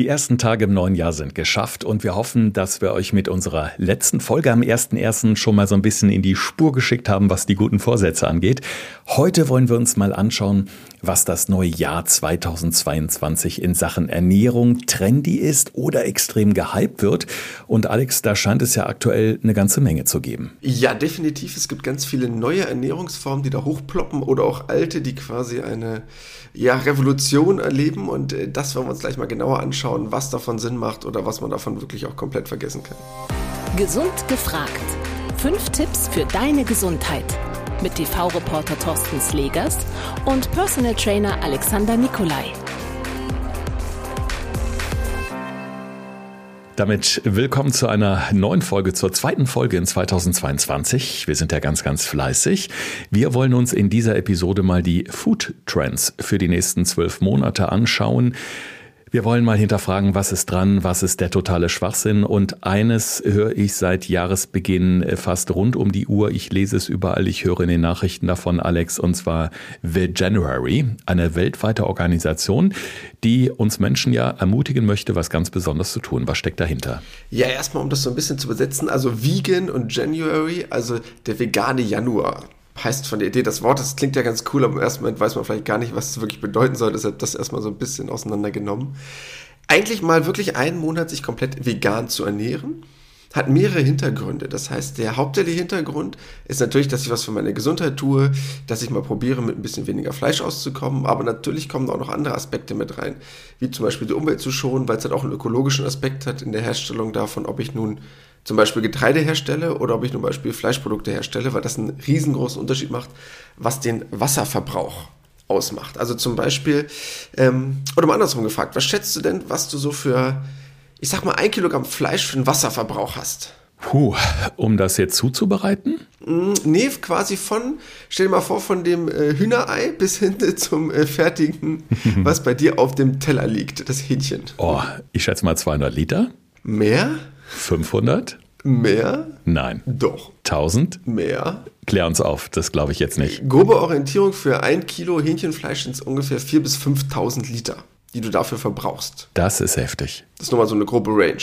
Die ersten Tage im neuen Jahr sind geschafft und wir hoffen, dass wir euch mit unserer letzten Folge am 1.1. schon mal so ein bisschen in die Spur geschickt haben, was die guten Vorsätze angeht. Heute wollen wir uns mal anschauen, was das neue Jahr 2022 in Sachen Ernährung trendy ist oder extrem gehypt wird. Und Alex, da scheint es ja aktuell eine ganze Menge zu geben. Ja, definitiv. Es gibt ganz viele neue Ernährungsformen, die da hochploppen oder auch alte, die quasi eine ja, Revolution erleben. Und äh, das wollen wir uns gleich mal genauer anschauen, was davon Sinn macht oder was man davon wirklich auch komplett vergessen kann. Gesund gefragt. Fünf Tipps für deine Gesundheit mit TV-Reporter Thorsten Slegers und Personal Trainer Alexander Nikolai. Damit willkommen zu einer neuen Folge, zur zweiten Folge in 2022. Wir sind ja ganz, ganz fleißig. Wir wollen uns in dieser Episode mal die Food Trends für die nächsten zwölf Monate anschauen. Wir wollen mal hinterfragen, was ist dran, was ist der totale Schwachsinn. Und eines höre ich seit Jahresbeginn äh, fast rund um die Uhr. Ich lese es überall, ich höre in den Nachrichten davon, Alex, und zwar The January, eine weltweite Organisation, die uns Menschen ja ermutigen möchte, was ganz Besonderes zu tun. Was steckt dahinter? Ja, erstmal, um das so ein bisschen zu besetzen, also Vegan und January, also der vegane Januar heißt von der Idee das Wort, das klingt ja ganz cool, aber im ersten Moment weiß man vielleicht gar nicht, was es wirklich bedeuten soll, deshalb das erstmal so ein bisschen auseinandergenommen. Eigentlich mal wirklich einen Monat sich komplett vegan zu ernähren, hat mehrere Hintergründe. Das heißt, der hauptsächliche Hintergrund ist natürlich, dass ich was für meine Gesundheit tue, dass ich mal probiere, mit ein bisschen weniger Fleisch auszukommen, aber natürlich kommen auch noch andere Aspekte mit rein, wie zum Beispiel die Umwelt zu schonen, weil es halt auch einen ökologischen Aspekt hat in der Herstellung davon, ob ich nun zum Beispiel Getreide herstelle oder ob ich zum Beispiel Fleischprodukte herstelle, weil das einen riesengroßen Unterschied macht, was den Wasserverbrauch ausmacht. Also zum Beispiel, ähm, oder mal andersrum gefragt, was schätzt du denn, was du so für, ich sag mal, ein Kilogramm Fleisch für einen Wasserverbrauch hast? Puh, um das jetzt zuzubereiten? Mm, nee, quasi von, stell dir mal vor, von dem äh, Hühnerei bis hin zum äh, fertigen, was bei dir auf dem Teller liegt, das Hähnchen. Oh, ich schätze mal 200 Liter. Mehr? 500? Mehr? Nein. Doch. 1000? Mehr? Klär uns auf, das glaube ich jetzt nicht. Grobe Orientierung für ein Kilo Hähnchenfleisch sind es ungefähr 4.000 bis 5.000 Liter, die du dafür verbrauchst. Das ist heftig. Das ist nochmal so eine grobe Range.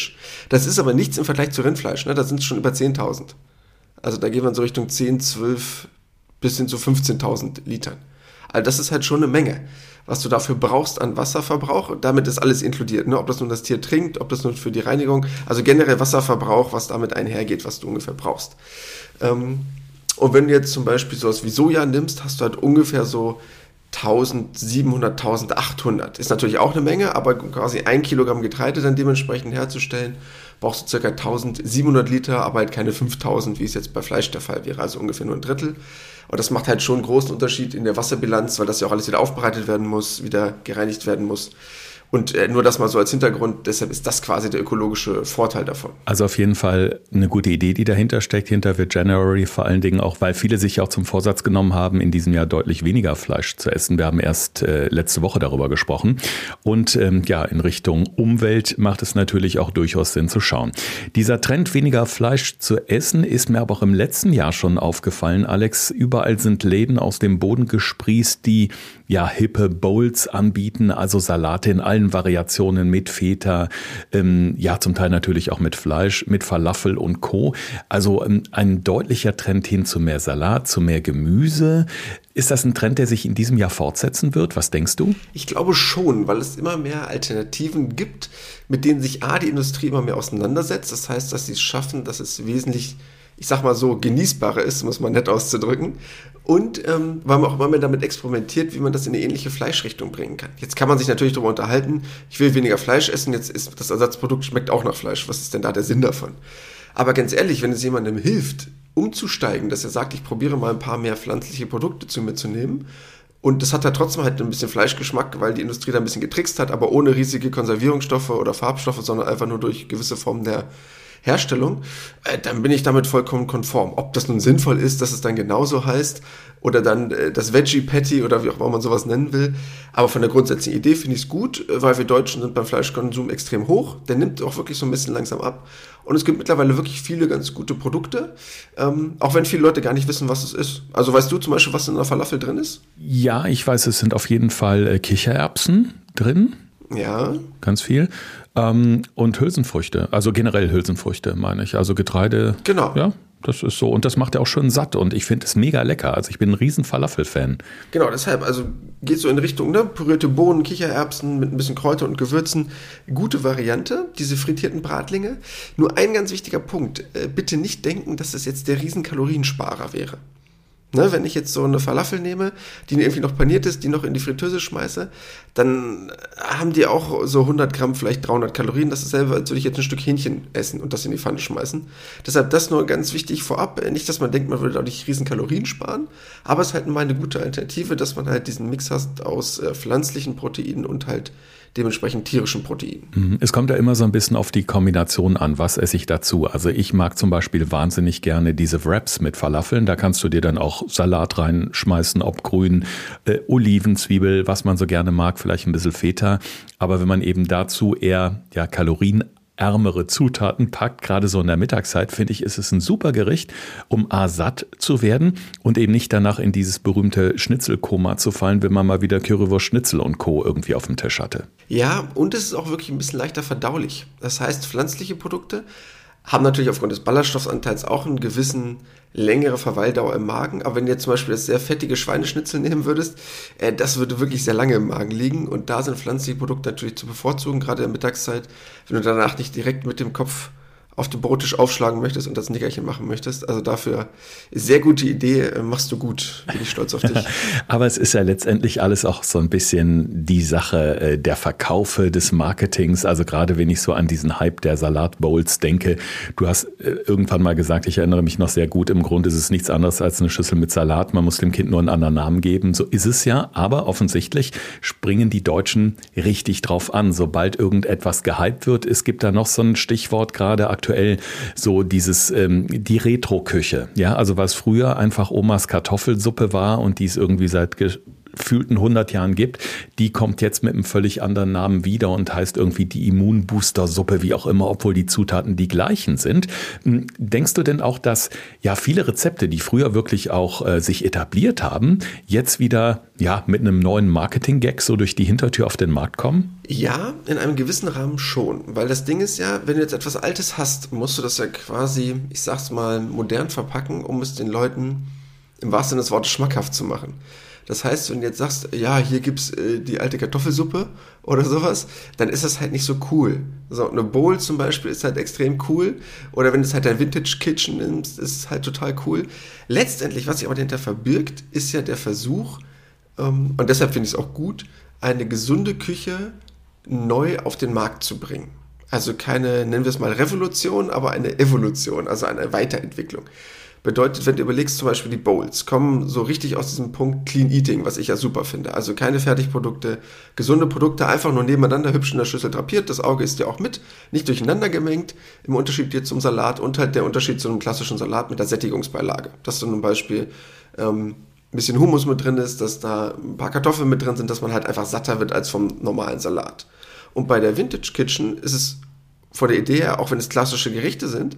Das ist aber nichts im Vergleich zu Rindfleisch, ne? da sind es schon über 10.000. Also da geht man so Richtung 10, 12 bis hin zu 15.000 Litern. Also das ist halt schon eine Menge was du dafür brauchst an Wasserverbrauch. Damit ist alles inkludiert, ne? ob das nun das Tier trinkt, ob das nun für die Reinigung, also generell Wasserverbrauch, was damit einhergeht, was du ungefähr brauchst. Ähm, und wenn du jetzt zum Beispiel sowas wie Soja nimmst, hast du halt ungefähr so 1700, 1800. Ist natürlich auch eine Menge, aber quasi ein Kilogramm Getreide dann dementsprechend herzustellen, brauchst du circa 1700 Liter, aber halt keine 5000, wie es jetzt bei Fleisch der Fall wäre, also ungefähr nur ein Drittel. Und das macht halt schon einen großen Unterschied in der Wasserbilanz, weil das ja auch alles wieder aufbereitet werden muss, wieder gereinigt werden muss. Und äh, nur das mal so als Hintergrund, deshalb ist das quasi der ökologische Vorteil davon. Also auf jeden Fall eine gute Idee, die dahinter steckt, hinter The January, vor allen Dingen auch, weil viele sich auch zum Vorsatz genommen haben, in diesem Jahr deutlich weniger Fleisch zu essen. Wir haben erst äh, letzte Woche darüber gesprochen. Und ähm, ja, in Richtung Umwelt macht es natürlich auch durchaus Sinn zu schauen. Dieser Trend, weniger Fleisch zu essen, ist mir aber auch im letzten Jahr schon aufgefallen. Alex, überall sind Läden aus dem Boden gesprießt, die ja hippe Bowls anbieten, also Salate in allen Variationen mit Feta, ähm, ja zum Teil natürlich auch mit Fleisch, mit Falafel und Co. Also ähm, ein deutlicher Trend hin zu mehr Salat, zu mehr Gemüse. Ist das ein Trend, der sich in diesem Jahr fortsetzen wird? Was denkst du? Ich glaube schon, weil es immer mehr Alternativen gibt, mit denen sich A, die Industrie immer mehr auseinandersetzt. Das heißt, dass sie es schaffen, dass es wesentlich ich sag mal so, genießbarer ist, muss man nett auszudrücken. Und ähm, weil man auch immer mehr damit experimentiert, wie man das in eine ähnliche Fleischrichtung bringen kann. Jetzt kann man sich natürlich darüber unterhalten, ich will weniger Fleisch essen, jetzt ist das Ersatzprodukt schmeckt auch nach Fleisch. Was ist denn da der Sinn davon? Aber ganz ehrlich, wenn es jemandem hilft, umzusteigen, dass er sagt, ich probiere mal ein paar mehr pflanzliche Produkte zu mir zu nehmen, und das hat ja trotzdem halt ein bisschen Fleischgeschmack, weil die Industrie da ein bisschen getrickst hat, aber ohne riesige Konservierungsstoffe oder Farbstoffe, sondern einfach nur durch gewisse Formen der Herstellung, äh, dann bin ich damit vollkommen konform. Ob das nun sinnvoll ist, dass es dann genauso heißt oder dann äh, das Veggie Patty oder wie auch immer man sowas nennen will. Aber von der grundsätzlichen Idee finde ich es gut, äh, weil wir Deutschen sind beim Fleischkonsum extrem hoch. Der nimmt auch wirklich so ein bisschen langsam ab. Und es gibt mittlerweile wirklich viele ganz gute Produkte, ähm, auch wenn viele Leute gar nicht wissen, was es ist. Also weißt du zum Beispiel, was in einer Falafel drin ist? Ja, ich weiß, es sind auf jeden Fall äh, Kichererbsen drin. Ja. Ganz viel. Ähm, und Hülsenfrüchte, also generell Hülsenfrüchte, meine ich. Also Getreide. Genau. Ja, das ist so. Und das macht er auch schön satt. Und ich finde es mega lecker. Also ich bin ein riesen Falafel-Fan. Genau, deshalb, also geht so in Richtung, ne? Pürierte Bohnen, Kichererbsen mit ein bisschen Kräuter und Gewürzen. Gute Variante, diese frittierten Bratlinge. Nur ein ganz wichtiger Punkt. Äh, bitte nicht denken, dass das jetzt der riesen Kaloriensparer wäre. Ne, wenn ich jetzt so eine Falafel nehme, die irgendwie noch paniert ist, die noch in die Fritteuse schmeiße, dann haben die auch so 100 Gramm, vielleicht 300 Kalorien. Das ist selber, als würde ich jetzt ein Stück Hähnchen essen und das in die Pfanne schmeißen. Deshalb das nur ganz wichtig vorab. Nicht, dass man denkt, man würde dadurch riesen Kalorien sparen, aber es ist halt mal eine gute Alternative, dass man halt diesen Mix hat aus äh, pflanzlichen Proteinen und halt dementsprechend tierischen Proteinen. Mhm. Es kommt ja immer so ein bisschen auf die Kombination an, was esse ich dazu. Also ich mag zum Beispiel wahnsinnig gerne diese Wraps mit Falafeln. Da kannst du dir dann auch Salat reinschmeißen, ob grün, äh, Oliven, Zwiebel, was man so gerne mag, vielleicht ein bisschen Feta. Aber wenn man eben dazu eher ja, Kalorien ärmere Zutaten packt, gerade so in der Mittagszeit, finde ich, ist es ein super Gericht, um A satt zu werden und eben nicht danach in dieses berühmte Schnitzelkoma zu fallen, wenn man mal wieder Currywurst Schnitzel und Co. irgendwie auf dem Tisch hatte. Ja, und es ist auch wirklich ein bisschen leichter verdaulich. Das heißt, pflanzliche Produkte haben natürlich aufgrund des Ballaststoffanteils auch einen gewissen längere Verweildauer im Magen. Aber wenn du jetzt zum Beispiel das sehr fettige Schweineschnitzel nehmen würdest, äh, das würde wirklich sehr lange im Magen liegen. Und da sind pflanzliche Produkte natürlich zu bevorzugen, gerade in der Mittagszeit, wenn du danach nicht direkt mit dem Kopf auf den Brottisch aufschlagen möchtest und das Nickerchen machen möchtest. Also dafür sehr gute Idee, äh, machst du gut. Bin ich stolz auf dich. Aber es ist ja letztendlich alles auch so ein bisschen die Sache äh, der Verkaufe, des Marketings. Also gerade wenn ich so an diesen Hype der Salatbowls denke. Du hast äh, irgendwann mal gesagt, ich erinnere mich noch sehr gut, im Grunde ist es nichts anderes als eine Schüssel mit Salat. Man muss dem Kind nur einen anderen Namen geben. So ist es ja. Aber offensichtlich springen die Deutschen richtig drauf an. Sobald irgendetwas gehypt wird, es gibt da noch so ein Stichwort gerade aktuell aktuell so dieses, ähm, die Retro-Küche. Ja, also was früher einfach Omas Kartoffelsuppe war und die es irgendwie seit gefühlten 100 Jahren gibt, die kommt jetzt mit einem völlig anderen Namen wieder und heißt irgendwie die Immunbooster-Suppe, wie auch immer, obwohl die Zutaten die gleichen sind. Hm, denkst du denn auch, dass ja viele Rezepte, die früher wirklich auch äh, sich etabliert haben, jetzt wieder ja mit einem neuen Marketing-Gag so durch die Hintertür auf den Markt kommen? Ja, in einem gewissen Rahmen schon. Weil das Ding ist ja, wenn du jetzt etwas Altes hast, musst du das ja quasi, ich sag's mal, modern verpacken, um es den Leuten im wahrsten Sinne des Wortes schmackhaft zu machen. Das heißt, wenn du jetzt sagst, ja, hier gibt's äh, die alte Kartoffelsuppe oder sowas, dann ist das halt nicht so cool. So, eine Bowl zum Beispiel ist halt extrem cool. Oder wenn du es halt dein Vintage Kitchen nimmst, ist es halt total cool. Letztendlich, was sich aber dahinter verbirgt, ist ja der Versuch, ähm, und deshalb finde ich es auch gut, eine gesunde Küche neu auf den Markt zu bringen. Also keine, nennen wir es mal Revolution, aber eine Evolution, also eine Weiterentwicklung. Bedeutet, wenn du überlegst, zum Beispiel die Bowls kommen so richtig aus diesem Punkt Clean Eating, was ich ja super finde. Also keine Fertigprodukte, gesunde Produkte, einfach nur nebeneinander hübsch in der Schüssel drapiert. Das Auge ist ja auch mit, nicht durcheinander gemengt. Im Unterschied jetzt zum Salat und halt der Unterschied zu einem klassischen Salat mit der Sättigungsbeilage. Dass du zum Beispiel ähm, ein bisschen Humus mit drin ist, dass da ein paar Kartoffeln mit drin sind, dass man halt einfach satter wird als vom normalen Salat. Und bei der Vintage Kitchen ist es vor der Idee her, auch wenn es klassische Gerichte sind,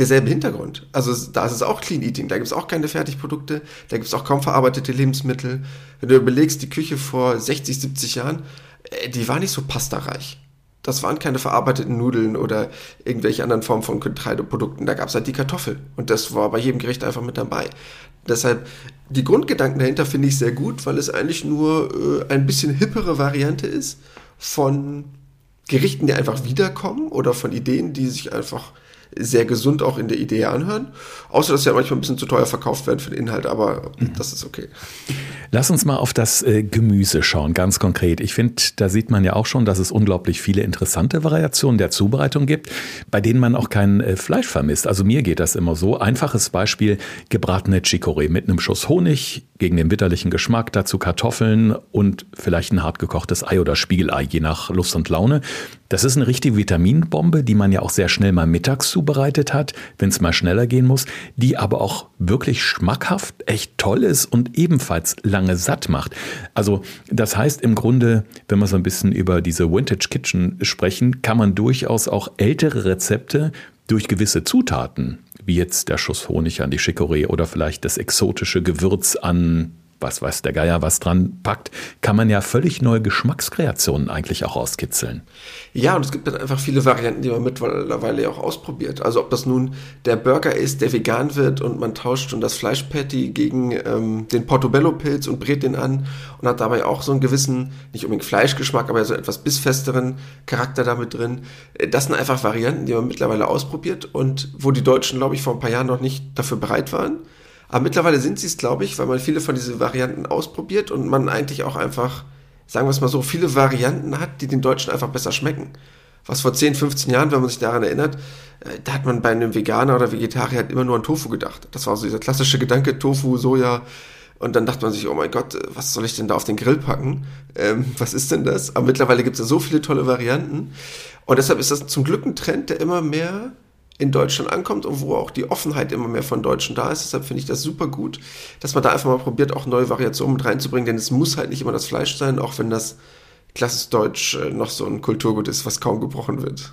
derselbe Hintergrund. Also da ist es auch Clean Eating, da gibt es auch keine Fertigprodukte, da gibt es auch kaum verarbeitete Lebensmittel. Wenn du überlegst, die Küche vor 60, 70 Jahren, äh, die war nicht so pastareich. Das waren keine verarbeiteten Nudeln oder irgendwelche anderen Formen von Getreideprodukten. Da gab es halt die Kartoffel. Und das war bei jedem Gericht einfach mit dabei. Deshalb, die Grundgedanken dahinter finde ich sehr gut, weil es eigentlich nur äh, ein bisschen hippere Variante ist von Gerichten, die einfach wiederkommen oder von Ideen, die sich einfach sehr gesund auch in der Idee anhören. Außer, dass sie ja manchmal ein bisschen zu teuer verkauft werden für den Inhalt, aber mhm. das ist okay. Lass uns mal auf das äh, Gemüse schauen, ganz konkret. Ich finde, da sieht man ja auch schon, dass es unglaublich viele interessante Variationen der Zubereitung gibt, bei denen man auch kein äh, Fleisch vermisst. Also mir geht das immer so. Einfaches Beispiel, gebratene Chicorée mit einem Schuss Honig gegen den bitterlichen Geschmack, dazu Kartoffeln und vielleicht ein hart gekochtes Ei oder Spiegelei, je nach Lust und Laune. Das ist eine richtige Vitaminbombe, die man ja auch sehr schnell mal mittags zubereitet hat, wenn es mal schneller gehen muss, die aber auch wirklich schmackhaft, echt toll ist und ebenfalls lange satt macht. Also das heißt im Grunde, wenn wir so ein bisschen über diese Vintage Kitchen sprechen, kann man durchaus auch ältere Rezepte durch gewisse Zutaten, wie jetzt der Schuss Honig an die Chicorée oder vielleicht das exotische Gewürz an was weiß der Geier was dran packt, kann man ja völlig neue Geschmackskreationen eigentlich auch rauskitzeln. Ja, und es gibt dann einfach viele Varianten, die man mittlerweile auch ausprobiert. Also ob das nun der Burger ist, der vegan wird und man tauscht schon das Fleischpatty gegen ähm, den Portobello-Pilz und brät den an und hat dabei auch so einen gewissen, nicht unbedingt Fleischgeschmack, aber so etwas bissfesteren Charakter damit drin. Äh, das sind einfach Varianten, die man mittlerweile ausprobiert und wo die Deutschen, glaube ich, vor ein paar Jahren noch nicht dafür bereit waren. Aber mittlerweile sind sie es, glaube ich, weil man viele von diesen Varianten ausprobiert und man eigentlich auch einfach, sagen wir es mal so, viele Varianten hat, die den Deutschen einfach besser schmecken. Was vor 10, 15 Jahren, wenn man sich daran erinnert, äh, da hat man bei einem Veganer oder Vegetarier halt immer nur an Tofu gedacht. Das war so dieser klassische Gedanke, Tofu, Soja. Und dann dachte man sich, oh mein Gott, äh, was soll ich denn da auf den Grill packen? Ähm, was ist denn das? Aber mittlerweile gibt es ja so viele tolle Varianten. Und deshalb ist das zum Glück ein Trend, der immer mehr in Deutschland ankommt und wo auch die Offenheit immer mehr von Deutschen da ist. Deshalb finde ich das super gut, dass man da einfach mal probiert, auch neue Variationen mit reinzubringen, denn es muss halt nicht immer das Fleisch sein, auch wenn das klassisch deutsch äh, noch so ein Kulturgut ist, was kaum gebrochen wird.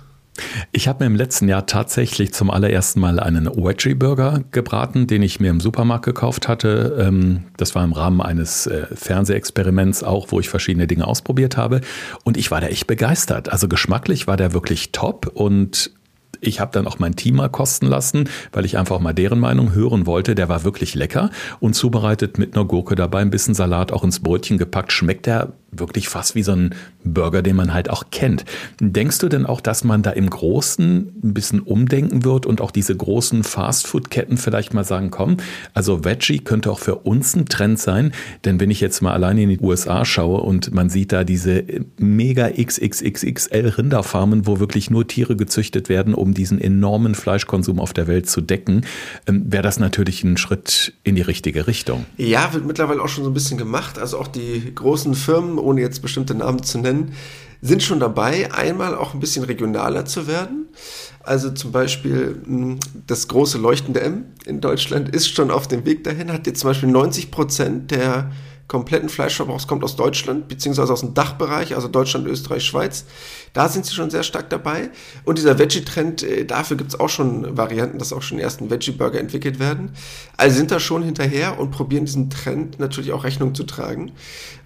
Ich habe mir im letzten Jahr tatsächlich zum allerersten Mal einen Veggie Burger gebraten, den ich mir im Supermarkt gekauft hatte. Ähm, das war im Rahmen eines äh, Fernsehexperiments auch, wo ich verschiedene Dinge ausprobiert habe. Und ich war da echt begeistert. Also geschmacklich war der wirklich top und ich habe dann auch mein Team mal kosten lassen, weil ich einfach mal deren Meinung hören wollte. Der war wirklich lecker und zubereitet mit einer Gurke dabei, ein bisschen Salat auch ins Brötchen gepackt. Schmeckt der wirklich fast wie so ein Burger, den man halt auch kennt. Denkst du denn auch, dass man da im Großen ein bisschen umdenken wird und auch diese großen Fastfood-Ketten vielleicht mal sagen, komm, also Veggie könnte auch für uns ein Trend sein, denn wenn ich jetzt mal alleine in die USA schaue und man sieht da diese mega XXXXL Rinderfarmen, wo wirklich nur Tiere gezüchtet werden, um diesen enormen Fleischkonsum auf der Welt zu decken, ähm, wäre das natürlich ein Schritt in die richtige Richtung. Ja, wird mittlerweile auch schon so ein bisschen gemacht. Also auch die großen Firmen, ohne jetzt bestimmte Namen zu nennen, sind schon dabei, einmal auch ein bisschen regionaler zu werden. Also zum Beispiel hm, das große leuchtende M in Deutschland ist schon auf dem Weg dahin, hat jetzt zum Beispiel 90 Prozent der kompletten Fleischverbrauchs kommt aus Deutschland, beziehungsweise aus dem Dachbereich, also Deutschland, Österreich, Schweiz. Da sind sie schon sehr stark dabei. Und dieser Veggie-Trend, äh, dafür gibt es auch schon Varianten, dass auch schon ersten Veggie-Burger entwickelt werden. Also sind da schon hinterher und probieren diesen Trend natürlich auch Rechnung zu tragen.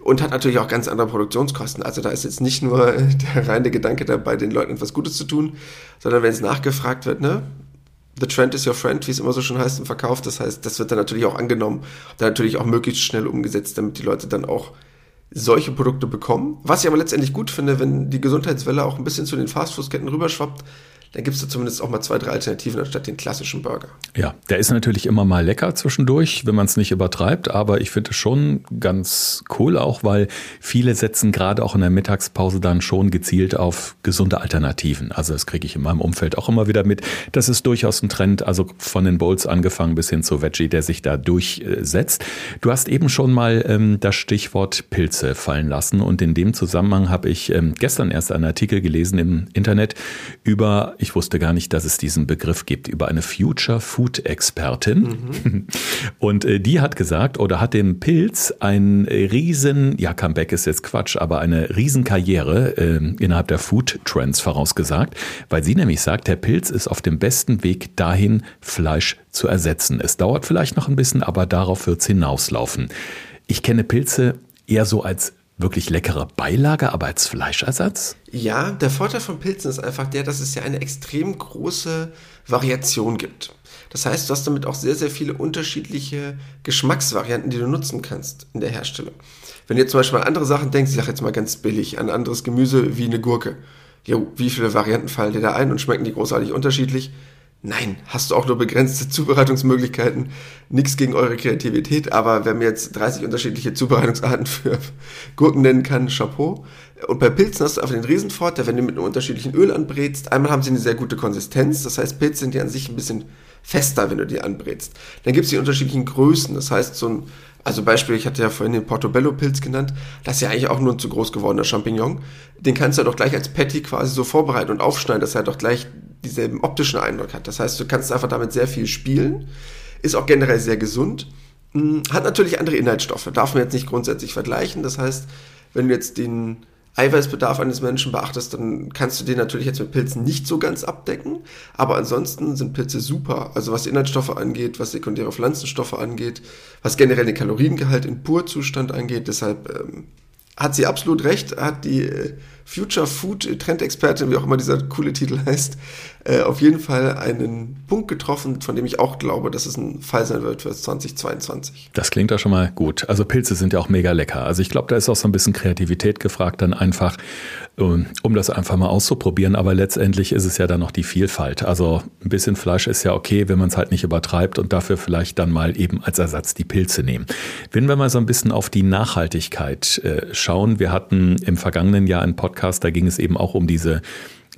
Und hat natürlich auch ganz andere Produktionskosten. Also da ist jetzt nicht nur der reine Gedanke dabei, den Leuten etwas Gutes zu tun, sondern wenn es nachgefragt wird, ne, The Trend is your friend, wie es immer so schon heißt im Verkauf. Das heißt, das wird dann natürlich auch angenommen, dann natürlich auch möglichst schnell umgesetzt, damit die Leute dann auch solche Produkte bekommen. Was ich aber letztendlich gut finde, wenn die Gesundheitswelle auch ein bisschen zu den Fastfood-Ketten rüberschwappt, dann gibt es da zumindest auch mal zwei, drei Alternativen anstatt den klassischen Burger. Ja, der ist natürlich immer mal lecker zwischendurch, wenn man es nicht übertreibt, aber ich finde es schon ganz cool auch, weil viele setzen gerade auch in der Mittagspause dann schon gezielt auf gesunde Alternativen. Also das kriege ich in meinem Umfeld auch immer wieder mit. Das ist durchaus ein Trend, also von den Bowls angefangen bis hin zu Veggie, der sich da durchsetzt. Du hast eben schon mal ähm, das Stichwort Pilze fallen lassen und in dem Zusammenhang habe ich ähm, gestern erst einen Artikel gelesen im Internet über ich wusste gar nicht, dass es diesen Begriff gibt, über eine Future Food Expertin. Mhm. Und äh, die hat gesagt oder hat dem Pilz ein riesen, ja, Comeback ist jetzt Quatsch, aber eine Riesenkarriere äh, innerhalb der Food Trends vorausgesagt, weil sie nämlich sagt, der Pilz ist auf dem besten Weg dahin, Fleisch zu ersetzen. Es dauert vielleicht noch ein bisschen, aber darauf wird es hinauslaufen. Ich kenne Pilze eher so als wirklich leckere Beilage, aber als Fleischersatz? Ja, der Vorteil von Pilzen ist einfach der, dass es ja eine extrem große Variation gibt. Das heißt, du hast damit auch sehr, sehr viele unterschiedliche Geschmacksvarianten, die du nutzen kannst in der Herstellung. Wenn du jetzt zum Beispiel an andere Sachen denkst, ich sage jetzt mal ganz billig, an anderes Gemüse wie eine Gurke. Jo, wie viele Varianten fallen dir da ein und schmecken die großartig unterschiedlich? Nein, hast du auch nur begrenzte Zubereitungsmöglichkeiten. Nichts gegen eure Kreativität, aber wer mir jetzt 30 unterschiedliche Zubereitungsarten für Gurken nennen kann, Chapeau. Und bei Pilzen hast du einfach den Riesenvorteil, wenn du mit einem unterschiedlichen Öl anbrätst. Einmal haben sie eine sehr gute Konsistenz, das heißt, Pilze sind ja an sich ein bisschen fester, wenn du die anbrätst. Dann gibt es die unterschiedlichen Größen, das heißt, so ein, also Beispiel, ich hatte ja vorhin den Portobello-Pilz genannt, das ist ja eigentlich auch nur ein zu groß gewordener Champignon. Den kannst du ja doch gleich als Patty quasi so vorbereiten und aufschneiden, dass er doch gleich dieselben optischen Eindruck hat. Das heißt, du kannst einfach damit sehr viel spielen, ist auch generell sehr gesund, hm, hat natürlich andere Inhaltsstoffe, darf man jetzt nicht grundsätzlich vergleichen. Das heißt, wenn du jetzt den Eiweißbedarf eines Menschen beachtest, dann kannst du den natürlich jetzt mit Pilzen nicht so ganz abdecken. Aber ansonsten sind Pilze super. Also was Inhaltsstoffe angeht, was sekundäre Pflanzenstoffe angeht, was generell den Kaloriengehalt in Purzustand angeht. Deshalb ähm, hat sie absolut recht, hat die äh, Future Food Trendexpertin, wie auch immer dieser coole Titel heißt, äh, auf jeden Fall einen Punkt getroffen, von dem ich auch glaube, dass es ein Fall sein wird für 2022. Das klingt doch schon mal gut. Also Pilze sind ja auch mega lecker. Also ich glaube, da ist auch so ein bisschen Kreativität gefragt, dann einfach, ähm, um das einfach mal auszuprobieren. Aber letztendlich ist es ja dann noch die Vielfalt. Also ein bisschen Fleisch ist ja okay, wenn man es halt nicht übertreibt und dafür vielleicht dann mal eben als Ersatz die Pilze nehmen. Wenn wir mal so ein bisschen auf die Nachhaltigkeit äh, schauen. Wir hatten im vergangenen Jahr einen Podcast, da ging es eben auch um diese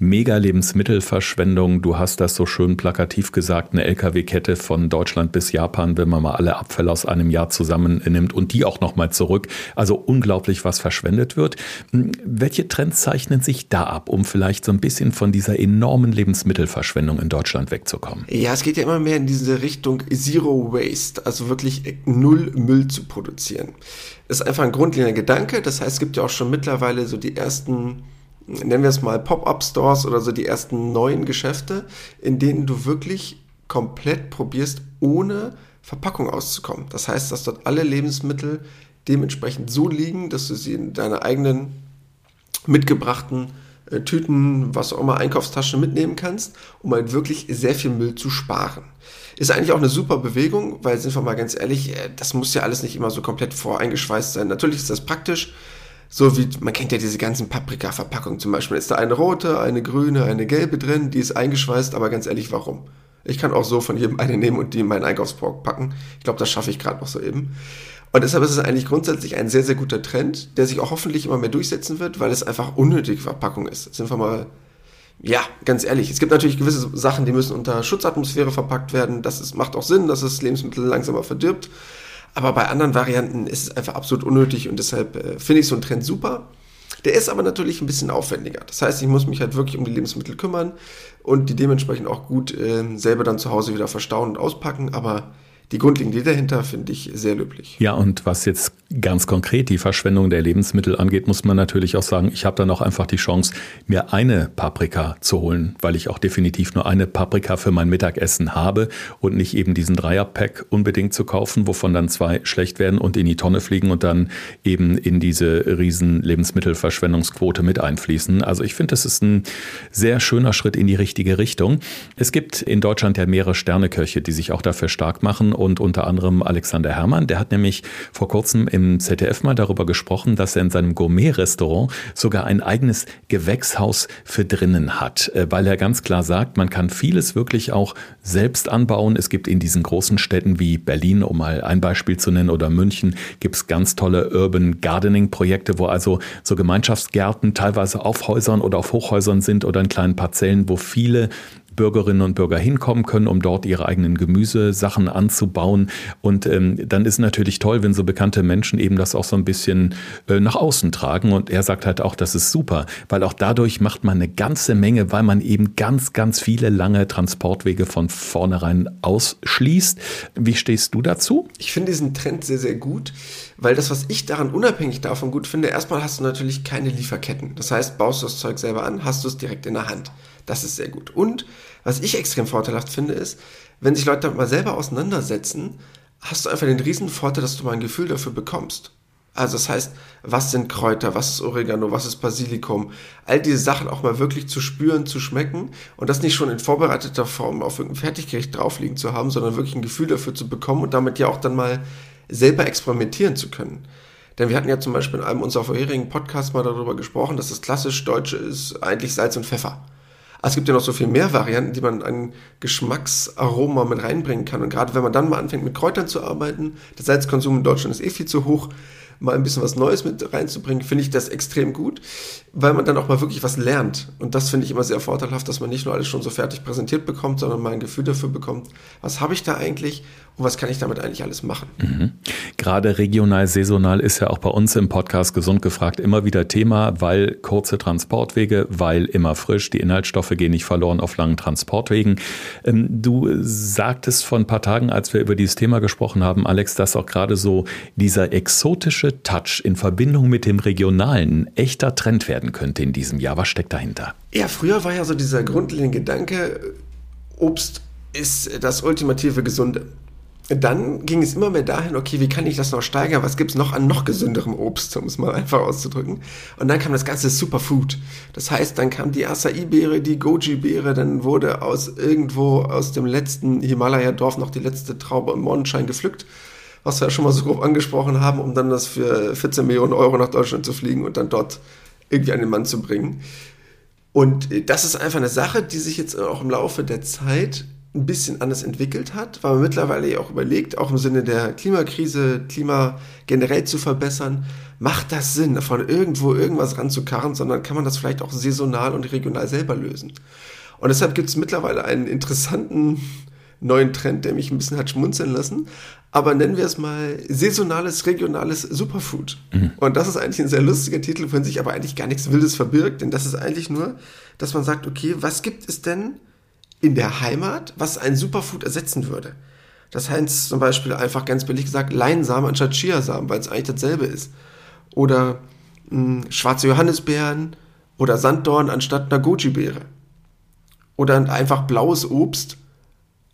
Mega-Lebensmittelverschwendung. Du hast das so schön plakativ gesagt, eine Lkw-Kette von Deutschland bis Japan, wenn man mal alle Abfälle aus einem Jahr zusammennimmt und die auch nochmal zurück. Also unglaublich, was verschwendet wird. Hm, welche Trends zeichnen sich da ab, um vielleicht so ein bisschen von dieser enormen Lebensmittelverschwendung in Deutschland wegzukommen? Ja, es geht ja immer mehr in diese Richtung Zero Waste, also wirklich null Müll zu produzieren. Das ist einfach ein grundlegender Gedanke. Das heißt, es gibt ja auch schon mittlerweile so die ersten nennen wir es mal Pop-up-Stores oder so die ersten neuen Geschäfte, in denen du wirklich komplett probierst, ohne Verpackung auszukommen. Das heißt, dass dort alle Lebensmittel dementsprechend so liegen, dass du sie in deiner eigenen mitgebrachten äh, Tüten, was auch immer, Einkaufstaschen mitnehmen kannst, um halt wirklich sehr viel Müll zu sparen. Ist eigentlich auch eine super Bewegung, weil sind wir mal ganz ehrlich, äh, das muss ja alles nicht immer so komplett voreingeschweißt sein. Natürlich ist das praktisch, so wie, man kennt ja diese ganzen Paprika-Verpackungen zum Beispiel. Ist da eine rote, eine grüne, eine gelbe drin, die ist eingeschweißt, aber ganz ehrlich, warum? Ich kann auch so von jedem eine nehmen und die in meinen Einkaufskorb packen. Ich glaube, das schaffe ich gerade noch so eben. Und deshalb ist es eigentlich grundsätzlich ein sehr, sehr guter Trend, der sich auch hoffentlich immer mehr durchsetzen wird, weil es einfach unnötige Verpackung ist. Sind wir mal, ja, ganz ehrlich. Es gibt natürlich gewisse Sachen, die müssen unter Schutzatmosphäre verpackt werden. Das ist, macht auch Sinn, dass es Lebensmittel langsamer verdirbt. Aber bei anderen Varianten ist es einfach absolut unnötig und deshalb äh, finde ich so einen Trend super. Der ist aber natürlich ein bisschen aufwendiger. Das heißt, ich muss mich halt wirklich um die Lebensmittel kümmern und die dementsprechend auch gut äh, selber dann zu Hause wieder verstauen und auspacken. Aber die grundlegende Idee dahinter finde ich sehr löblich. Ja, und was jetzt ganz konkret die Verschwendung der Lebensmittel angeht, muss man natürlich auch sagen, ich habe dann auch einfach die Chance, mir eine Paprika zu holen, weil ich auch definitiv nur eine Paprika für mein Mittagessen habe und nicht eben diesen Dreierpack unbedingt zu kaufen, wovon dann zwei schlecht werden und in die Tonne fliegen und dann eben in diese riesen Lebensmittelverschwendungsquote mit einfließen. Also ich finde, das ist ein sehr schöner Schritt in die richtige Richtung. Es gibt in Deutschland ja mehrere Sterneköche, die sich auch dafür stark machen und unter anderem Alexander Herrmann. Der hat nämlich vor kurzem im ZDF mal darüber gesprochen, dass er in seinem Gourmet-Restaurant sogar ein eigenes Gewächshaus für drinnen hat, äh, weil er ganz klar sagt, man kann vieles wirklich auch selbst anbauen. Es gibt in diesen großen Städten wie Berlin, um mal ein Beispiel zu nennen, oder München, gibt es ganz tolle Urban Gardening-Projekte, wo also so Gemeinschaftsgärten teilweise auf Häusern oder auf Hochhäusern sind oder in kleinen Parzellen, wo viele Bürgerinnen und Bürger hinkommen können, um dort ihre eigenen Gemüsesachen anzubauen. Und ähm, dann ist natürlich toll, wenn so bekannte Menschen eben das auch so ein bisschen äh, nach außen tragen. Und er sagt halt auch, das ist super, weil auch dadurch macht man eine ganze Menge, weil man eben ganz, ganz viele lange Transportwege von vornherein ausschließt. Wie stehst du dazu? Ich finde diesen Trend sehr, sehr gut, weil das, was ich daran unabhängig davon gut finde, erstmal hast du natürlich keine Lieferketten. Das heißt, baust du das Zeug selber an, hast du es direkt in der Hand. Das ist sehr gut. Und was ich extrem vorteilhaft finde, ist, wenn sich Leute damit mal selber auseinandersetzen, hast du einfach den riesen Vorteil, dass du mal ein Gefühl dafür bekommst. Also das heißt, was sind Kräuter, was ist Oregano, was ist Basilikum, all diese Sachen auch mal wirklich zu spüren, zu schmecken und das nicht schon in vorbereiteter Form auf irgendein Fertiggericht draufliegen zu haben, sondern wirklich ein Gefühl dafür zu bekommen und damit ja auch dann mal selber experimentieren zu können. Denn wir hatten ja zum Beispiel in einem unserer vorherigen Podcasts mal darüber gesprochen, dass das klassisch Deutsche ist eigentlich Salz und Pfeffer. Aber es gibt ja noch so viel mehr Varianten, die man an Geschmacksaroma mit reinbringen kann. Und gerade wenn man dann mal anfängt mit Kräutern zu arbeiten, der Salzkonsum in Deutschland ist eh viel zu hoch, mal ein bisschen was Neues mit reinzubringen, finde ich das extrem gut, weil man dann auch mal wirklich was lernt. Und das finde ich immer sehr vorteilhaft, dass man nicht nur alles schon so fertig präsentiert bekommt, sondern mal ein Gefühl dafür bekommt, was habe ich da eigentlich und was kann ich damit eigentlich alles machen. Mhm. Gerade regional, saisonal ist ja auch bei uns im Podcast Gesund gefragt immer wieder Thema, weil kurze Transportwege, weil immer frisch, die Inhaltsstoffe gehen nicht verloren auf langen Transportwegen. Ähm, du sagtest vor ein paar Tagen, als wir über dieses Thema gesprochen haben, Alex, dass auch gerade so dieser exotische vegetarische Touch in Verbindung mit dem regionalen echter Trend werden könnte in diesem Jahr. Was steckt dahinter? Ja, früher war ja so dieser grundlegende Gedanke, Obst ist das ultimative Gesunde dann ging es immer mehr dahin, okay, wie kann ich das noch steigern? Was gibt es noch an noch gesünderem Obst, um es mal einfach auszudrücken? Und dann kam das ganze Superfood. Das heißt, dann kam die Acai-Beere, die Goji-Beere, dann wurde aus irgendwo aus dem letzten Himalaya-Dorf noch die letzte Traube im Mondenschein gepflückt, was wir ja schon mal so grob angesprochen haben, um dann das für 14 Millionen Euro nach Deutschland zu fliegen und dann dort irgendwie an den Mann zu bringen. Und das ist einfach eine Sache, die sich jetzt auch im Laufe der Zeit ein bisschen anders entwickelt hat, weil man mittlerweile ja auch überlegt, auch im Sinne der Klimakrise, Klima generell zu verbessern, macht das Sinn, von irgendwo irgendwas ranzukarren, sondern kann man das vielleicht auch saisonal und regional selber lösen. Und deshalb gibt es mittlerweile einen interessanten neuen Trend, der mich ein bisschen hat schmunzeln lassen. Aber nennen wir es mal saisonales, regionales Superfood. Mhm. Und das ist eigentlich ein sehr lustiger Titel, worin sich aber eigentlich gar nichts Wildes verbirgt, denn das ist eigentlich nur, dass man sagt, okay, was gibt es denn in der Heimat, was ein Superfood ersetzen würde. Das heißt zum Beispiel einfach ganz billig gesagt Leinsamen anstatt Chiasamen, weil es eigentlich dasselbe ist. Oder mh, hm, schwarze Johannisbeeren oder Sanddorn anstatt einer Goji-Beere. Oder einfach blaues Obst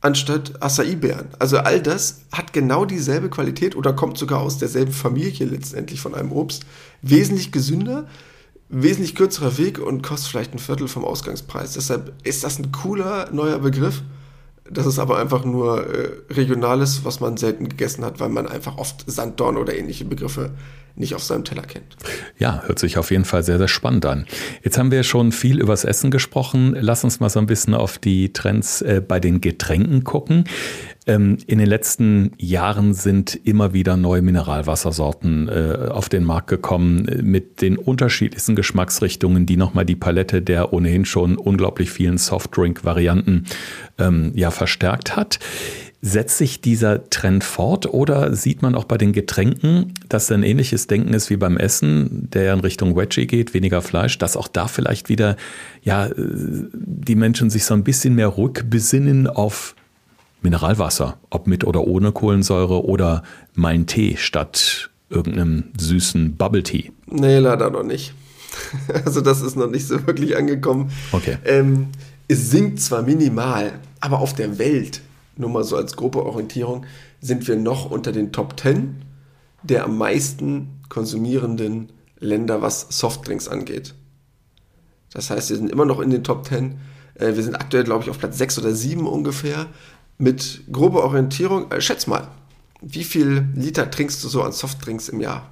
anstatt Acai-Beeren. Also all das hat genau dieselbe Qualität oder kommt sogar aus derselben Familie letztendlich von einem Obst. Wesentlich gesünder, wesentlich kürzerer Weg und kostet vielleicht ein Viertel vom Ausgangspreis. Deshalb ist das ein cooler neuer Begriff. Das ist aber einfach nur äh, regionales, was man selten gegessen hat, weil man einfach oft Sanddorn oder ähnliche Begriffe nicht auf seinem Teller kennt. Ja, hört sich auf jeden Fall sehr, sehr spannend an. Jetzt haben wir schon viel übers Essen gesprochen. Lass uns mal so ein bisschen auf die Trends äh, bei den Getränken gucken. Ähm, in den letzten Jahren sind immer wieder neue Mineralwassersorten äh, auf den Markt gekommen äh, mit den unterschiedlichsten Geschmacksrichtungen, die nochmal die Palette der ohnehin schon unglaublich vielen Softdrink-Varianten ähm, ja verstärkt hat. Setzt sich dieser Trend fort oder sieht man auch bei den Getränken, dass ein ähnliches Denken ist wie beim Essen, der in Richtung Veggie geht, weniger Fleisch, dass auch da vielleicht wieder ja äh, die Menschen sich so ein bisschen mehr rückbesinnen auf Mineralwasser, ob mit oder ohne Kohlensäure oder mein Tee statt irgendeinem süßen Bubble Tea? Nee, leider noch nicht. Also das ist noch nicht so wirklich angekommen. Okay. Ähm, es sinkt zwar minimal, aber auf der Welt nur mal so als grobe Orientierung, sind wir noch unter den Top 10 der am meisten konsumierenden Länder, was Softdrinks angeht. Das heißt, wir sind immer noch in den Top 10. Äh, wir sind aktuell, glaube ich, auf Platz 6 oder 7 ungefähr. Mit grober Orientierung, äh, schätz mal, wie viel Liter trinkst du so an Softdrinks im Jahr?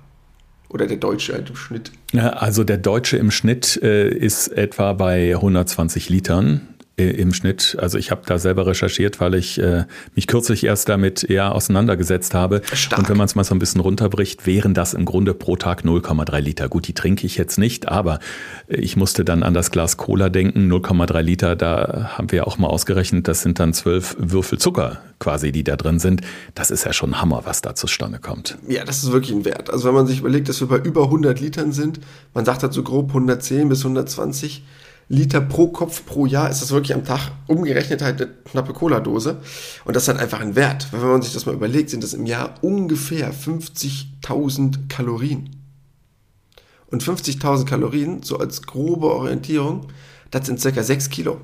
Oder der Deutsche halt im Schnitt? Also der Deutsche im Schnitt äh, ist etwa bei 120 Litern. Äh, im Schnitt. Also ich habe da selber recherchiert, weil ich äh, mich kürzlich erst damit eher auseinandergesetzt habe. Stark. Und wenn man es mal so ein bisschen runterbricht, wären das im Grunde pro Tag 0,3 Liter. Gut, die trinke ich jetzt nicht, aber äh, ich musste dann an das Glas Cola denken. 0,3 Liter, da haben wir auch mal ausgerechnet, das sind dann zwölf Würfel Zucker quasi, die da drin sind. Das ist ja schon Hammer, was da zustande kommt. Ja, das ist wirklich ein Wert. Also wenn man sich überlegt, dass wir bei über 100 Litern sind, man sagt halt so grob 110 bis 120 Liter pro Kopf pro Jahr ist das wirklich am Tag umgerechnet halt eine knappe Cola-Dose. Und das halt einfach ein Wert. Weil wenn man sich das mal überlegt, sind das im Jahr ungefähr 50.000 Kalorien. Und 50.000 Kalorien, so als grobe Orientierung, das sind circa 6 Kilo.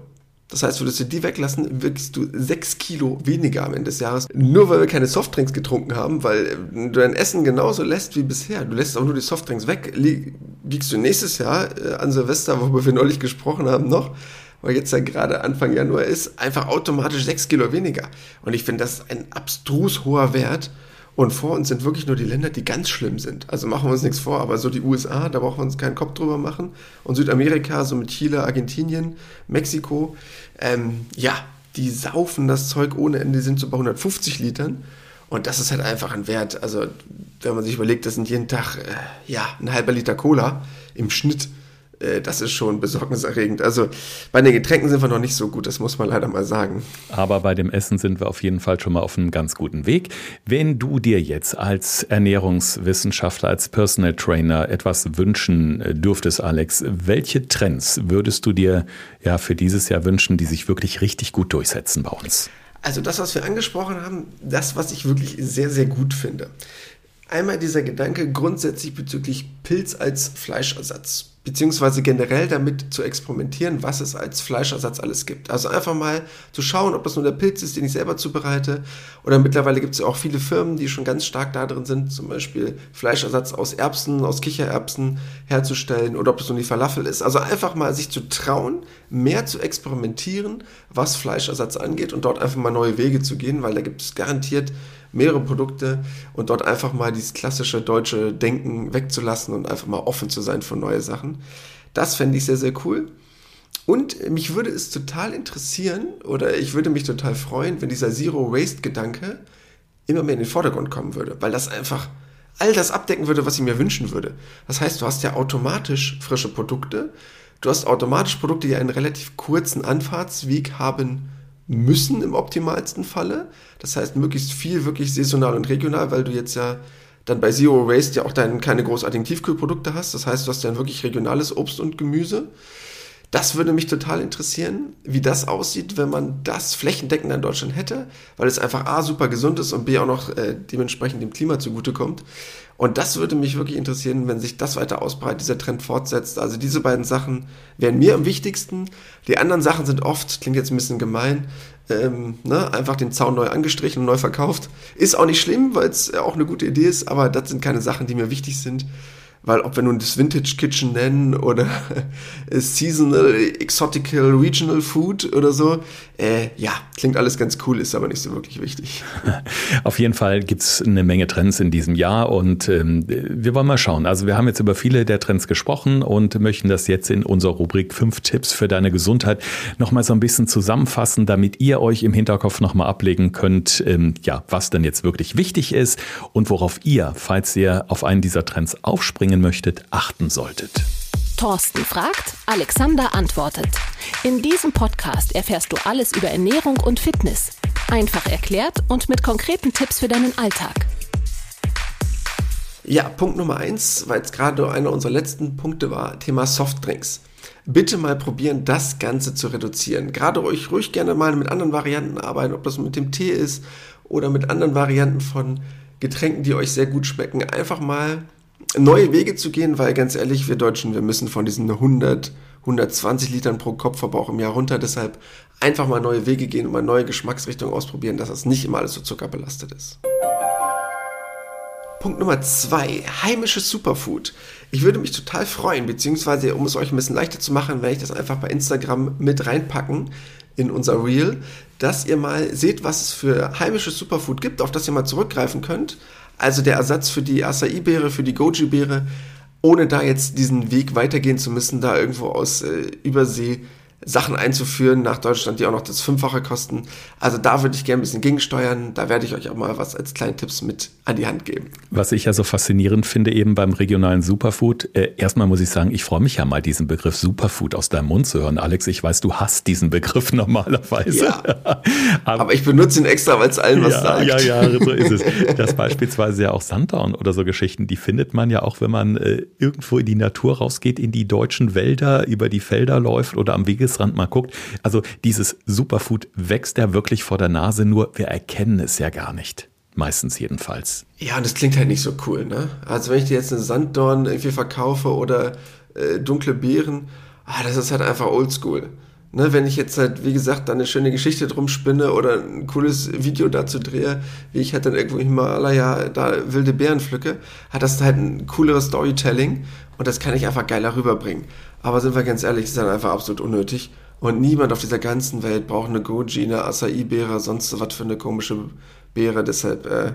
Das heißt, würdest du die weglassen, wirkst du sechs Kilo weniger am Ende des Jahres. Nur weil wir keine Softdrinks getrunken haben, weil äh, du dein Essen genauso lässt wie bisher. Du lässt auch nur die Softdrinks weg, liegst du nächstes Jahr äh, an Silvester, worüber wir neulich gesprochen haben, noch, weil jetzt ja gerade Anfang Januar ist, einfach automatisch sechs Kilo weniger. Und ich finde, das ein abstrus hoher Wert. Und vor uns sind wirklich nur die Länder, die ganz schlimm sind. Also machen wir uns nichts vor, aber so die USA, da brauchen wir uns keinen Kopf drüber machen. Und Südamerika, so mit Chile, Argentinien, Mexiko, ähm, ja, die saufen das Zeug ohne Ende, die sind so bei 150 Litern. Und das ist halt einfach ein Wert. Also, wenn man sich überlegt, das sind jeden Tag, äh, ja, ein halber Liter Cola im Schnitt. Äh, das ist schon besorgniserregend. Also bei den Getränken sind wir noch nicht so gut, das muss man leider mal sagen. Aber bei dem Essen sind wir auf jeden Fall schon mal auf einem ganz guten Weg. Wenn du dir jetzt als Ernährungswissenschaftler, als Personal Trainer etwas wünschen äh, dürftest, Alex, welche Trends würdest du dir ja für dieses Jahr wünschen, die sich wirklich richtig gut durchsetzen bei uns? Also das, was wir angesprochen haben, das, was ich wirklich sehr, sehr gut finde. Einmal dieser Gedanke grundsätzlich bezüglich Pilz als Fleischersatz beziehungsweise generell damit zu experimentieren, was es als Fleischersatz alles gibt. Also einfach mal zu schauen, ob das nur der Pilz ist, den ich selber zubereite. Oder mittlerweile gibt es ja auch viele Firmen, die schon ganz stark da drin sind, zum Beispiel Fleischersatz aus Erbsen, aus Kichererbsen herzustellen oder ob das nur die Falafel ist. Also einfach mal sich zu trauen, mehr zu experimentieren, was Fleischersatz angeht und dort einfach mal neue Wege zu gehen, weil da gibt es garantiert mehrere Produkte und dort einfach mal dieses klassische deutsche Denken wegzulassen und einfach mal offen zu sein für neue Sachen. Das fände ich sehr, sehr cool. Und mich würde es total interessieren oder ich würde mich total freuen, wenn dieser Zero Waste Gedanke immer mehr in den Vordergrund kommen würde, weil das einfach all das abdecken würde, was ich mir wünschen würde. Das heißt, du hast ja automatisch frische Produkte, du hast automatisch Produkte, die einen relativ kurzen Anfahrtsweg haben müssen im optimalsten Falle. Das heißt, möglichst viel wirklich saisonal und regional, weil du jetzt ja dann bei Zero Waste ja auch dann keine großartigen Tiefkühlprodukte hast. Das heißt, du hast dann wirklich regionales Obst und Gemüse. Das würde mich total interessieren, wie das aussieht, wenn man das flächendeckend in Deutschland hätte, weil es einfach A super gesund ist und B auch noch äh, dementsprechend dem Klima zugutekommt. Und das würde mich wirklich interessieren, wenn sich das weiter ausbreitet, dieser Trend fortsetzt. Also diese beiden Sachen wären mir am wichtigsten. Die anderen Sachen sind oft, klingt jetzt ein bisschen gemein, ähm, ne, einfach den Zaun neu angestrichen und neu verkauft. Ist auch nicht schlimm, weil es auch eine gute Idee ist, aber das sind keine Sachen, die mir wichtig sind weil ob wir nun das Vintage Kitchen nennen oder Seasonal, Exotical, Regional Food oder so, äh, ja, klingt alles ganz cool, ist aber nicht so wirklich wichtig. Auf jeden Fall gibt's eine Menge Trends in diesem Jahr und ähm, wir wollen mal schauen. Also wir haben jetzt über viele der Trends gesprochen und möchten das jetzt in unserer Rubrik 5 Tipps für deine Gesundheit nochmal so ein bisschen zusammenfassen, damit ihr euch im Hinterkopf nochmal ablegen könnt, ähm, ja, was denn jetzt wirklich wichtig ist und worauf ihr, falls ihr auf einen dieser Trends aufspringen bringen möchtet, achten solltet. Thorsten fragt, Alexander antwortet. In diesem Podcast erfährst du alles über Ernährung und Fitness. Einfach erklärt und mit konkreten Tipps für deinen Alltag. Ja, Punkt Nummer eins, weil es gerade einer unserer letzten Punkte war, Thema Softdrinks. Bitte mal probieren, das Ganze zu reduzieren. Gerade euch ruhig gerne mal mit anderen Varianten arbeiten, ob das mit dem Tee ist oder mit anderen Varianten von Getränken, die euch sehr gut schmecken. Einfach mal neue Wege zu gehen, weil ganz ehrlich, wir Deutschen, wir müssen von diesen 100, 120 Litern pro Kopfverbrauch im Jahr runter. Deshalb einfach mal neue Wege gehen und mal neue Geschmacksrichtungen ausprobieren, dass das nicht immer alles so zuckerbelastet ist. Punkt Nummer zwei, heimisches Superfood. Ich würde mich total freuen, beziehungsweise um es euch ein bisschen leichter zu machen, werde ich das einfach bei Instagram mit reinpacken in unser Reel, dass ihr mal seht, was es für heimisches Superfood gibt, auf das ihr mal zurückgreifen könnt. Also der Ersatz für die Acai-Beere, für die Goji-Beere, ohne da jetzt diesen Weg weitergehen zu müssen, da irgendwo aus äh, Übersee Sachen einzuführen nach Deutschland, die auch noch das Fünffache kosten. Also da würde ich gerne ein bisschen gegensteuern. Da werde ich euch auch mal was als kleinen Tipps mit an die Hand geben. Was ich ja so faszinierend finde eben beim regionalen Superfood, äh, erstmal muss ich sagen, ich freue mich ja mal, diesen Begriff Superfood aus deinem Mund zu hören. Alex, ich weiß, du hast diesen Begriff normalerweise. Ja, aber, aber, ich benutze ihn extra, weil es allen was ja, sagt. Ja, ja, so ist es. Das beispielsweise ja auch Sundown oder so Geschichten, die findet man ja auch, wenn man äh, irgendwo in die Natur rausgeht, in die deutschen Wälder, über die Felder läuft oder am Weges Wegesrand mal guckt. Also dieses Superfood wächst ja wirklich vor der Nase, nur wir erkennen es ja gar nicht. Meistens jedenfalls. Ja, und das klingt halt nicht so cool, ne? Also wenn ich dir jetzt eine Sanddorn irgendwie verkaufe oder äh, dunkle Beeren, ah, das ist halt einfach oldschool. Ne, wenn ich jetzt halt, wie gesagt, da eine schöne Geschichte drum spinne oder ein cooles Video dazu drehe, wie ich halt dann irgendwo im Himalaya da wilde Beeren pflücke, hat das halt ein cooleres Storytelling und das kann ich einfach geiler rüberbringen. Aber sind wir ganz ehrlich, ist dann einfach absolut unnötig. Und niemand auf dieser ganzen Welt braucht eine Goji, eine Acai-Beere, sonst was für eine komische Beere. Deshalb äh,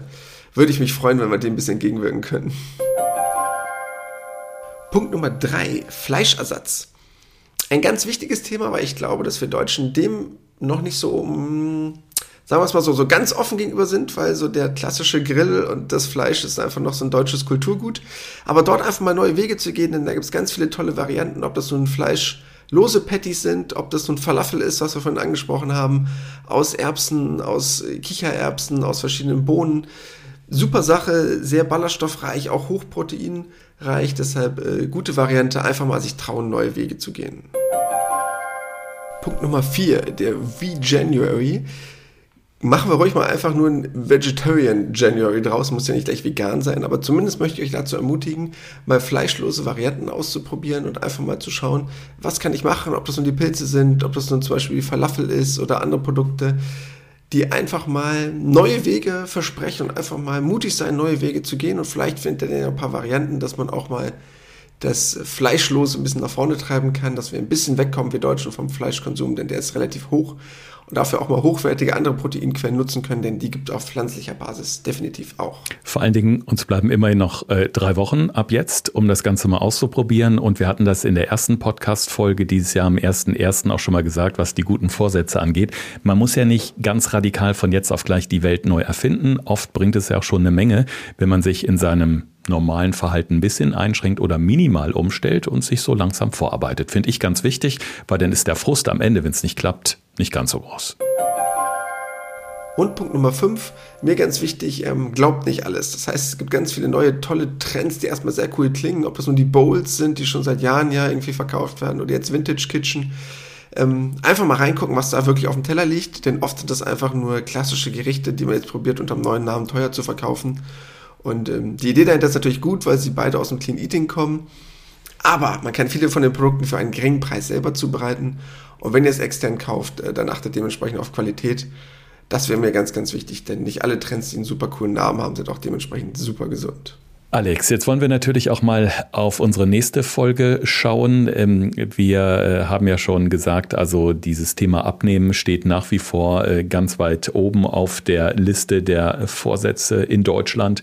würde ich mich freuen, wenn wir dem ein bisschen entgegenwirken können. Punkt Nummer drei: Fleischersatz. Ein ganz wichtiges Thema, weil ich glaube, dass wir Deutschen dem noch nicht so um sagen wir es mal so, so ganz offen gegenüber sind, weil so der klassische Grill und das Fleisch ist einfach noch so ein deutsches Kulturgut. Aber dort einfach mal neue Wege zu gehen, denn da gibt es ganz viele tolle Varianten, ob das nun fleischlose Patties sind, ob das nun Falafel ist, was wir vorhin angesprochen haben, aus Erbsen, aus Kichererbsen, aus verschiedenen Bohnen. Super Sache, sehr ballaststoffreich, auch hochproteinreich, deshalb äh, gute Variante, einfach mal sich trauen, neue Wege zu gehen. Punkt Nummer 4, der V-January machen wir ruhig mal einfach nur ein Vegetarian January draus. Muss ja nicht gleich vegan sein, aber zumindest möchte ich euch dazu ermutigen, mal fleischlose Varianten auszuprobieren und einfach mal zu schauen, was kann ich machen, ob das nun die Pilze sind, ob das nun zum Beispiel die Falafel ist oder andere Produkte, die einfach mal neue Wege versprechen und einfach mal mutig sein, neue Wege zu gehen. Und vielleicht findet ihr ja ein paar Varianten, dass man auch mal das Fleischlose ein bisschen nach vorne treiben kann, dass wir ein bisschen wegkommen, wir Deutschen, vom Fleischkonsum, denn der ist relativ hoch und dafür auch mal hochwertige andere Proteinquellen nutzen können, denn die gibt es auf pflanzlicher Basis definitiv auch. Vor allen Dingen, uns bleiben immerhin noch äh, drei Wochen ab jetzt, um das Ganze mal auszuprobieren. Und wir hatten das in der ersten Podcast-Folge dieses Jahr am 1.1. auch schon mal gesagt, was die guten Vorsätze angeht. Man muss ja nicht ganz radikal von jetzt auf gleich die Welt neu erfinden. Oft bringt es ja auch schon eine Menge, wenn man sich in seinem normalen Verhalten ein bisschen einschränkt oder minimal umstellt und sich so langsam vorarbeitet. Finde ich ganz wichtig, weil dann ist der Frust am Ende, wenn es nicht klappt, nicht ganz so groß. Und Punkt Nummer 5, mir ganz wichtig, ähm, glaubt nicht alles. Das heißt, es gibt ganz viele neue, tolle Trends, die erstmal sehr cool klingen. Ob das nun die Bowls sind, die schon seit Jahren ja irgendwie verkauft werden oder jetzt Vintage Kitchen. Ähm, einfach mal reingucken, was da wirklich auf dem Teller liegt, denn oft sind das einfach nur klassische Gerichte, die man jetzt probiert, unter dem neuen Namen teuer zu verkaufen. Und ähm, die Idee dahinter ist natürlich gut, weil sie beide aus dem Clean Eating kommen. Aber man kann viele von den Produkten für einen geringen Preis selber zubereiten. Und wenn ihr es extern kauft, äh, dann achtet dementsprechend auf Qualität. Das wäre mir ganz, ganz wichtig, denn nicht alle Trends, die einen super coolen Namen haben, sind auch dementsprechend super gesund. Alex, jetzt wollen wir natürlich auch mal auf unsere nächste Folge schauen. Ähm, wir äh, haben ja schon gesagt, also dieses Thema Abnehmen steht nach wie vor äh, ganz weit oben auf der Liste der Vorsätze in Deutschland.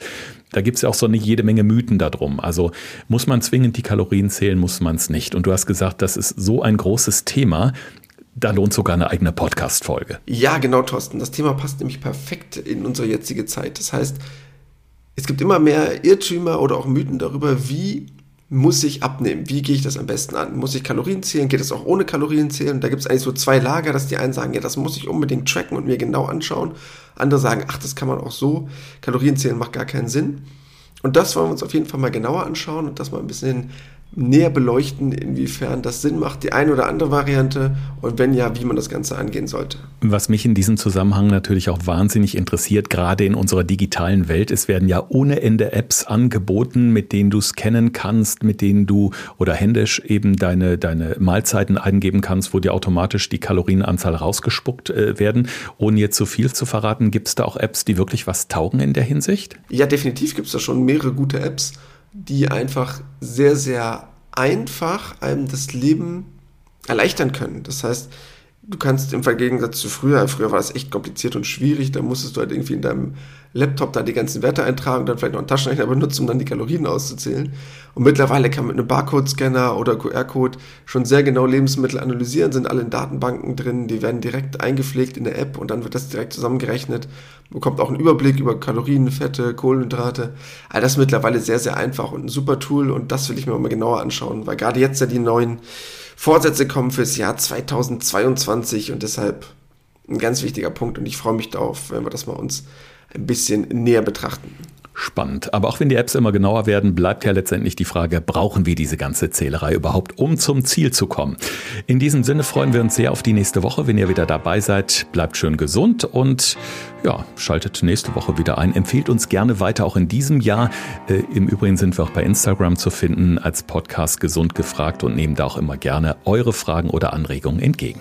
Da gibt es ja auch so eine jede Menge Mythen darum. Also muss man zwingend die Kalorien zählen, muss man es nicht. Und du hast gesagt, das ist so ein großes Thema. Da lohnt sogar eine eigene Podcast-Folge. Ja, genau, Thorsten. Das Thema passt nämlich perfekt in unsere jetzige Zeit. Das heißt, es gibt immer mehr Irrtümer oder auch Mythen darüber, wie muss ich abnehmen? Wie gehe ich das am besten an? Muss ich Kalorien zählen? Geht das auch ohne Kalorien zählen? Da gibt es eigentlich so zwei Lager, dass die einen sagen, ja, das muss ich unbedingt tracken und mir genau anschauen. Andere sagen, ach, das kann man auch so. Kalorien zählen macht gar keinen Sinn. Und das wollen wir uns auf jeden Fall mal genauer anschauen und das mal ein bisschen näher beleuchten, inwiefern das Sinn macht, die eine oder andere Variante und wenn ja, wie man das Ganze angehen sollte. Was mich in diesem Zusammenhang natürlich auch wahnsinnig interessiert, gerade in unserer digitalen Welt, es werden ja ohne Ende Apps angeboten, mit denen du scannen kannst, mit denen du oder händisch eben deine, deine Mahlzeiten eingeben kannst, wo dir automatisch die Kalorienanzahl rausgespuckt äh, werden. Ohne jetzt zu viel zu verraten, gibt es da auch Apps, die wirklich was taugen in der Hinsicht? Ja, definitiv gibt es da schon mehrere gute Apps die einfach sehr, sehr einfach einem das Leben erleichtern können. Das heißt, du kannst im Gegensatz zu früher, früher war es echt kompliziert und schwierig, da musstest du halt irgendwie in deinem Laptop da die ganzen Werte eintragen, dann vielleicht noch einen Taschenrechner benutzen, um dann die Kalorien auszuzählen. Und mittlerweile kann man mit einem Barcode-Scanner oder QR-Code schon sehr genau Lebensmittel analysieren, sind alle in Datenbanken drin, die werden direkt eingepflegt in der App und dann wird das direkt zusammengerechnet, bekommt auch einen Überblick über Kalorien, Fette, Kohlenhydrate. All das ist mittlerweile sehr, sehr einfach und ein super Tool und das will ich mir mal genauer anschauen, weil gerade jetzt ja die neuen Vorsätze kommen fürs Jahr 2022 und deshalb ein ganz wichtiger Punkt und ich freue mich darauf, wenn wir das mal uns ein bisschen näher betrachten. Spannend. Aber auch wenn die Apps immer genauer werden, bleibt ja letztendlich die Frage, brauchen wir diese ganze Zählerei überhaupt, um zum Ziel zu kommen? In diesem Sinne freuen wir uns sehr auf die nächste Woche. Wenn ihr wieder dabei seid, bleibt schön gesund und ja, schaltet nächste Woche wieder ein. Empfehlt uns gerne weiter auch in diesem Jahr. Äh, Im Übrigen sind wir auch bei Instagram zu finden als Podcast Gesund gefragt und nehmen da auch immer gerne eure Fragen oder Anregungen entgegen.